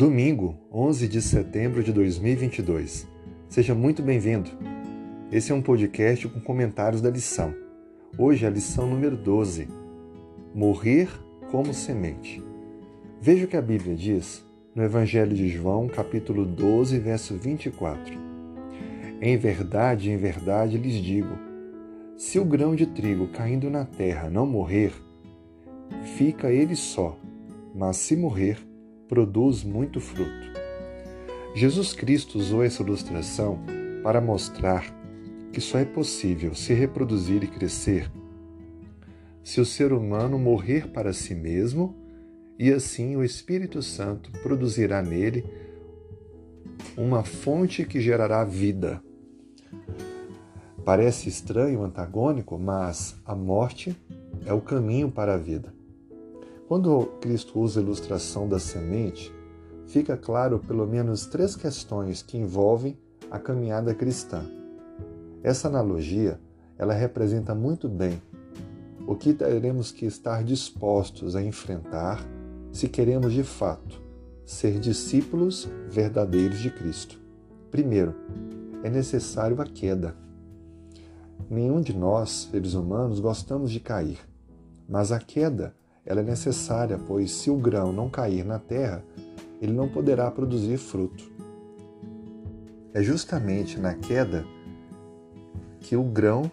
Domingo, 11 de setembro de 2022. Seja muito bem-vindo. Esse é um podcast com comentários da lição. Hoje é a lição número 12. Morrer como semente. Veja o que a Bíblia diz no Evangelho de João, capítulo 12, verso 24. Em verdade, em verdade lhes digo: se o grão de trigo caindo na terra não morrer, fica ele só, mas se morrer, produz muito fruto. Jesus Cristo usou essa ilustração para mostrar que só é possível se reproduzir e crescer se o ser humano morrer para si mesmo e assim o Espírito Santo produzirá nele uma fonte que gerará vida. Parece estranho, antagônico, mas a morte é o caminho para a vida. Quando Cristo usa a ilustração da semente, fica claro pelo menos três questões que envolvem a caminhada cristã. Essa analogia, ela representa muito bem o que teremos que estar dispostos a enfrentar se queremos de fato ser discípulos verdadeiros de Cristo. Primeiro, é necessário a queda. Nenhum de nós, seres humanos, gostamos de cair, mas a queda ela é necessária, pois se o grão não cair na terra, ele não poderá produzir fruto. É justamente na queda que o grão,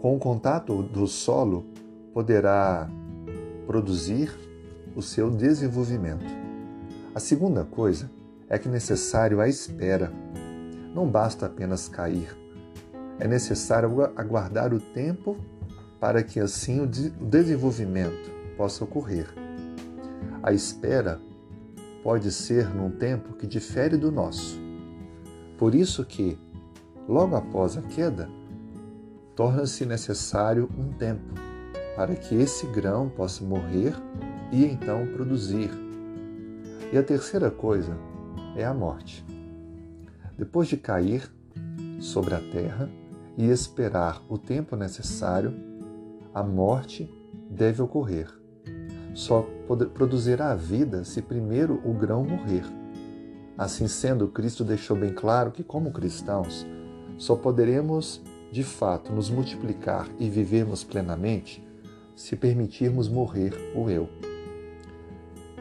com o contato do solo, poderá produzir o seu desenvolvimento. A segunda coisa é que é necessário a espera. Não basta apenas cair. É necessário aguardar o tempo para que assim o desenvolvimento possa ocorrer. A espera pode ser num tempo que difere do nosso. Por isso que, logo após a queda, torna-se necessário um tempo para que esse grão possa morrer e então produzir. E a terceira coisa é a morte. Depois de cair sobre a terra e esperar o tempo necessário, a morte deve ocorrer. Só produzirá a vida se primeiro o grão morrer. Assim sendo, Cristo deixou bem claro que, como cristãos, só poderemos de fato nos multiplicar e vivermos plenamente se permitirmos morrer o eu.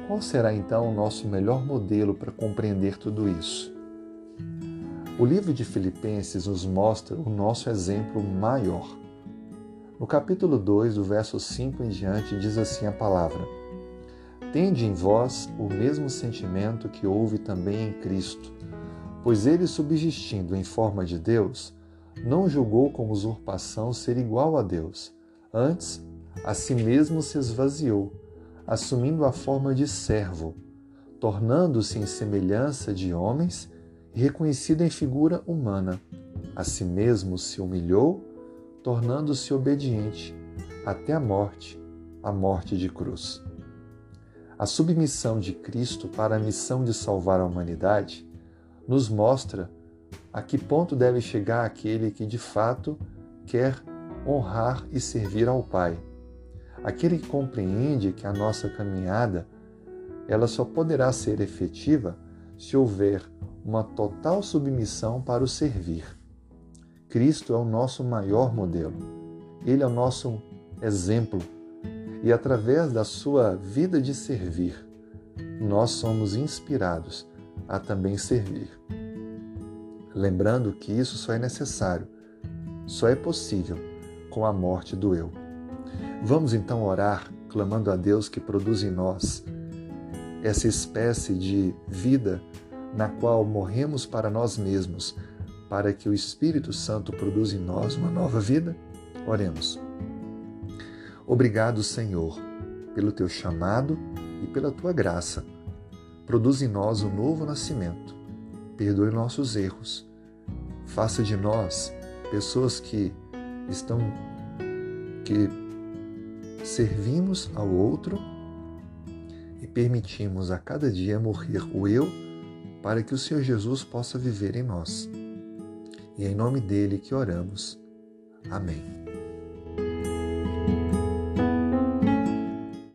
Qual será então o nosso melhor modelo para compreender tudo isso? O livro de Filipenses nos mostra o nosso exemplo maior. No capítulo 2, do verso 5 em diante, diz assim a palavra: Tende em vós o mesmo sentimento que houve também em Cristo, pois ele, subsistindo em forma de Deus, não julgou como usurpação ser igual a Deus. Antes, a si mesmo se esvaziou, assumindo a forma de servo, tornando-se em semelhança de homens reconhecido em figura humana. A si mesmo se humilhou tornando-se obediente até a morte, a morte de cruz. A submissão de Cristo para a missão de salvar a humanidade nos mostra a que ponto deve chegar aquele que de fato quer honrar e servir ao Pai. Aquele que compreende que a nossa caminhada ela só poderá ser efetiva se houver uma total submissão para o servir. Cristo é o nosso maior modelo. Ele é o nosso exemplo. E através da sua vida de servir, nós somos inspirados a também servir. Lembrando que isso só é necessário, só é possível com a morte do eu. Vamos então orar, clamando a Deus que produz em nós essa espécie de vida na qual morremos para nós mesmos para que o Espírito Santo produza em nós uma nova vida? Oremos. Obrigado, Senhor, pelo teu chamado e pela tua graça. Produz em nós um novo nascimento. Perdoe nossos erros. Faça de nós pessoas que estão que servimos ao outro e permitimos a cada dia morrer o eu para que o Senhor Jesus possa viver em nós. E é em nome dele que oramos. Amém.